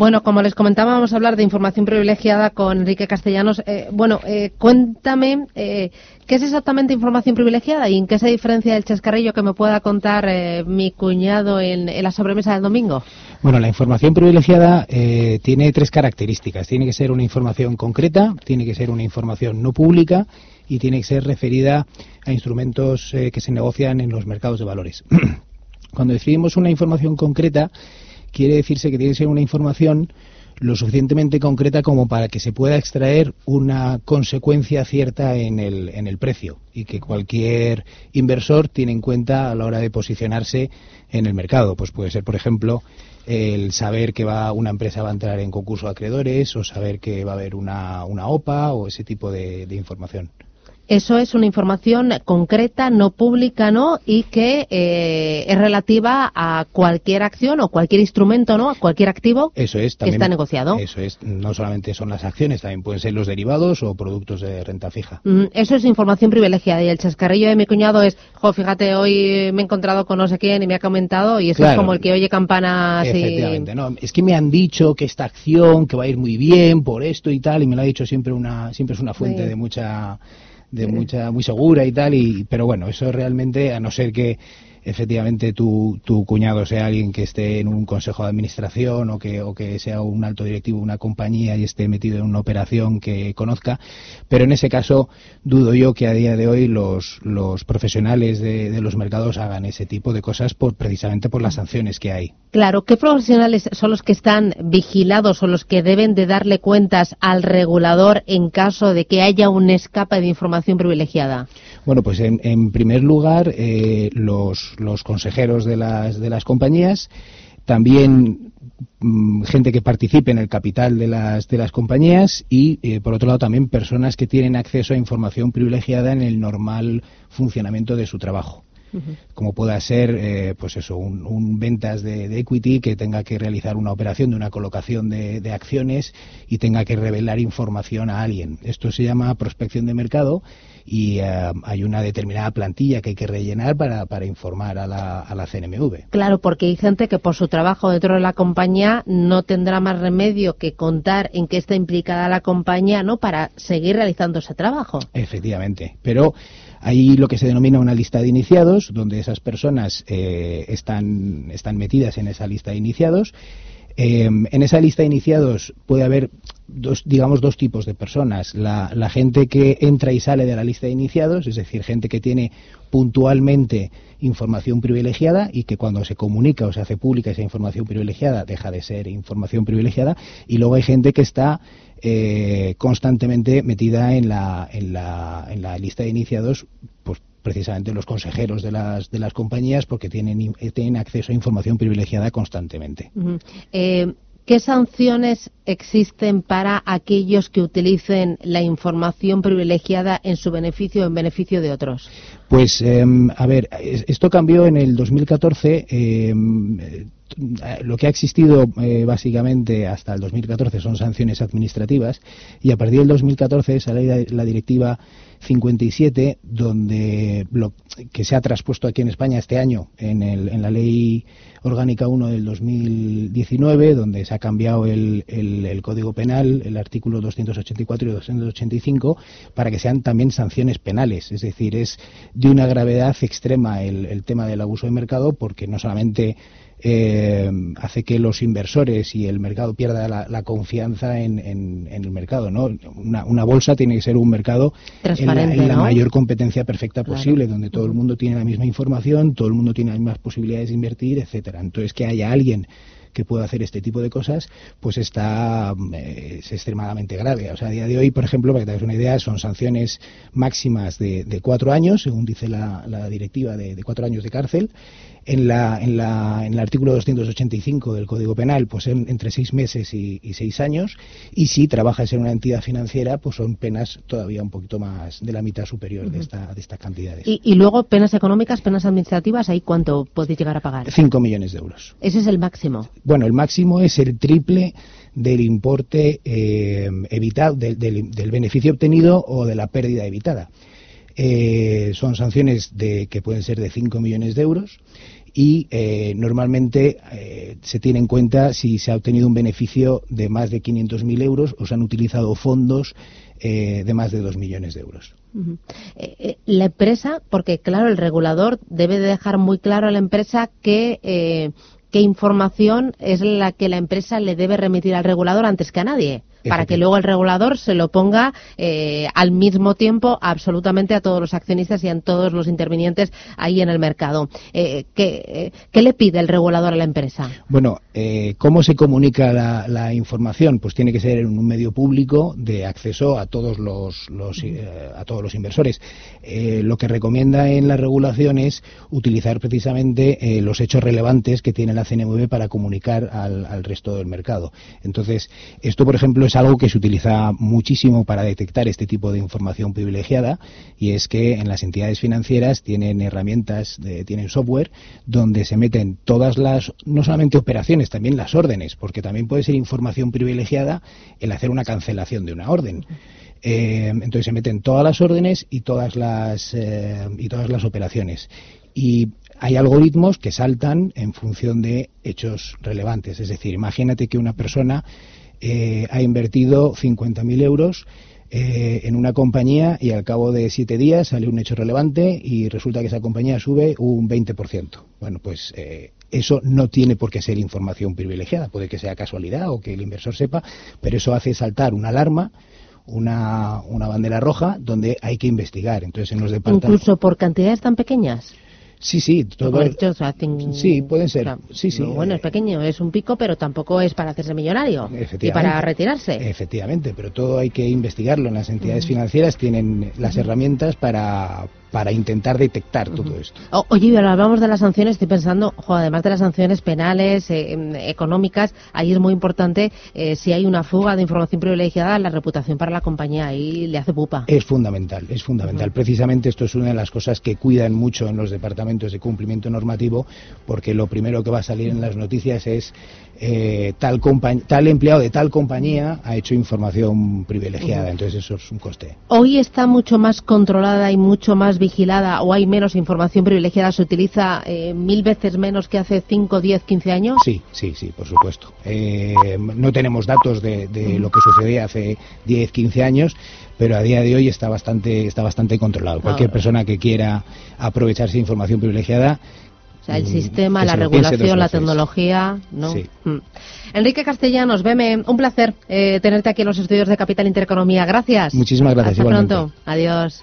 Bueno, como les comentaba, vamos a hablar de información privilegiada con Enrique Castellanos. Eh, bueno, eh, cuéntame eh, qué es exactamente información privilegiada y en qué se diferencia del chascarrillo que me pueda contar mi cuñado en, la sobremesa del domingo. Bueno, la información privilegiada tiene tres características. Tiene que ser una información concreta, tiene que ser una información no pública y tiene que ser referida a instrumentos que se negocian en los mercados de valores. Cuando decidimos una información concreta, quiere decirse que tiene que ser una información lo suficientemente concreta como para que se pueda extraer una consecuencia cierta en el, en el precio y que cualquier inversor tiene en cuenta a la hora de posicionarse en el mercado. Pues puede ser, por ejemplo, el saber que va una empresa va a entrar en concurso de acreedores o saber que va a haber una, una OPA o ese tipo de información. Eso es una información concreta, no pública, ¿no? Y que eh, es relativa a cualquier acción o cualquier instrumento, ¿no? A cualquier activo eso es, que está negociado. Eso es. No solamente son las acciones, también pueden ser los derivados o productos de renta fija. Mm, eso es información privilegiada. Y el chascarrillo de mi cuñado es, jo, fíjate, hoy me he encontrado con no sé quién y me ha comentado y eso es como el que oye campanas Efectivamente, no. Es que me han dicho que esta acción, que va a ir muy bien por esto y tal, y me lo ha dicho siempre una, siempre es una fuente de mucha de mucha muy segura y tal y pero bueno eso realmente a no ser que efectivamente tu, tu cuñado sea alguien que esté en un consejo de administración o que, sea un alto directivo de una compañía y esté metido en una operación que conozca, pero en ese caso dudo yo que a día de hoy los, los profesionales de, de los mercados hagan ese tipo de cosas por, precisamente por las sanciones que hay. Claro, ¿qué profesionales son los que están vigilados o los que deben de darle cuentas al regulador en caso de que haya un escape de información privilegiada? Bueno, pues en, primer lugar, eh, los consejeros de las, compañías, también mm, gente que participe en el capital de las, de las compañías y, eh, por otro lado, también personas que tienen acceso a información privilegiada en el normal funcionamiento de su trabajo como pueda ser, eh, pues eso, un, ventas de, equity que tenga que realizar una operación de una colocación de, acciones y tenga que revelar información a alguien. Esto se llama prospección de mercado y eh, hay una determinada plantilla que hay que rellenar para, para informar a la, a la CNMV. Claro, porque hay gente que por su trabajo dentro de la compañía no tendrá más remedio que contar en qué está implicada la compañía, ¿no? Para seguir realizando ese trabajo. Efectivamente, pero hay lo que se denomina una lista de iniciados, donde esas personas eh, están, están metidas en esa lista de iniciados. Em, en esa lista de iniciados puede haber dos, digamos, dos tipos de personas. La, gente que entra y sale de la lista de iniciados, es decir, gente que tiene puntualmente información privilegiada y que cuando se comunica o se hace pública esa información privilegiada deja de ser información privilegiada. Y luego hay gente que está eh, constantemente metida en la, en, la, en la lista de iniciados, pues precisamente los consejeros de las, de las compañías, porque tienen, tienen acceso a información privilegiada constantemente. Eh, ¿Qué sanciones existen para aquellos que utilicen la información privilegiada en su beneficio o en beneficio de otros? Pues, em, a ver, esto cambió en el 2014. Eh, lo que ha existido eh, básicamente hasta el 2014 son sanciones administrativas y a partir del 2014 sale la, directiva 57 donde que se ha traspuesto aquí en España este año en, el, en la ley orgánica 1 del 2019 donde se ha cambiado el, el, código penal el artículo 284 y 285 para que sean también sanciones penales. Es decir es de una gravedad extrema el, el tema del abuso de mercado porque no solamente eh, hace que los inversores y el mercado pierda la, confianza en, el mercado. ¿no? Una, bolsa tiene que ser un mercado en la, mayor competencia perfecta posible, donde todo el mundo tiene la misma información, todo el mundo tiene las mismas posibilidades de invertir, etcétera. Entonces, que haya alguien que pueda hacer este tipo de cosas, pues está eh, es extremadamente grave. O sea, a día de hoy, por ejemplo, para que te hagas una idea, son sanciones máximas de, cuatro años, según dice la, directiva de, de, cuatro años de cárcel, en, la, en, la, en el artículo 285 del Código Penal, pues entre seis meses y, seis años, y si trabajas en una entidad financiera, pues son penas todavía un poquito más de la mitad superior de, esta, de estas cantidades. ¿Y, luego penas económicas, penas administrativas, ¿ahí cuánto podéis llegar a pagar? Cinco millones de euros. Ese es el máximo. Bueno, el máximo es el triple del importe eh, evitado, del, del beneficio obtenido o de la pérdida evitada. Eh, son sanciones de, que pueden ser de 5 millones de euros y eh, normalmente se tiene en cuenta si se ha obtenido un beneficio de más de 500.000 euros o se han utilizado fondos de más de 2 millones de euros. la empresa, porque claro, el regulador debe dejar muy claro a la empresa que qué información es la que la empresa le debe remitir al regulador antes que a nadie para que luego el regulador se lo ponga eh, al mismo tiempo absolutamente a todos los accionistas y a todos los intervinientes ahí en el mercado. Eh, ¿qué, le pide el regulador a la empresa? Bueno, eh, ¿cómo se comunica la, información? Pues tiene que ser en un medio público de acceso a todos los, a todos los inversores. lo que recomienda en la regulación es utilizar precisamente los hechos relevantes que tiene la CNMV para comunicar al, al resto del mercado. Entonces, esto, por ejemplo, es algo que se utiliza muchísimo para detectar este tipo de información privilegiada y es que en las entidades financieras tienen herramientas, tienen software donde se meten todas las, no solamente operaciones, también las órdenes, porque también puede ser información privilegiada el hacer una cancelación de una orden. Eh, entonces se meten todas las órdenes y todas las eh, y todas las operaciones y hay algoritmos que saltan en función de hechos relevantes. Es decir, imagínate que una persona eh, ha invertido 50.000 euros eh, en una compañía y al cabo de siete días sale un hecho relevante y resulta que esa compañía sube un 20%. Bueno, pues eh, eso no tiene por qué ser información privilegiada, puede que sea casualidad o que el inversor sepa, pero eso hace saltar una alarma una, bandera roja donde hay que investigar. Entonces, en los departamentos. Incluso por cantidades tan pequeñas. Sí, sí, todo. sí, pueden ser. sí, sí. Bueno, es pequeño, es un pico, pero tampoco es para hacerse millonario y para retirarse. Efectivamente, pero todo hay que investigarlo. Las entidades financieras tienen las herramientas para, para intentar detectar todo esto. oye, ahora hablamos de las sanciones, estoy pensando, además de las sanciones penales, eh, em, económicas, ahí es muy importante eh, si hay una fuga de información privilegiada, la reputación para la compañía ahí le hace pupa. Es fundamental, es fundamental. Precisamente esto es una de las cosas que cuidan mucho en los departamentos de cumplimiento normativo, porque lo primero que va a salir en las noticias es eh, tal, tal empleado de tal compañía ha hecho información privilegiada, entonces eso es un coste. Hoy está mucho más controlada y mucho más vigilada o hay menos información privilegiada, se utiliza eh, mil veces menos que hace 5, 10, 15 años? Sí, sí, sí, por supuesto. Eh, no tenemos datos de, lo que sucedía hace 10, 15 años, pero a día de hoy está bastante, está bastante controlado. Cualquier persona que quiera aprovecharse de información privilegiada o sea, el mm, sistema, la regulación, la tecnología, ¿no? Mm. Enrique Castellanos, veme, un placer eh, tenerte aquí en los estudios de Capital Intereconomía. Gracias. Muchísimas gracias. Hasta pronto. Adiós.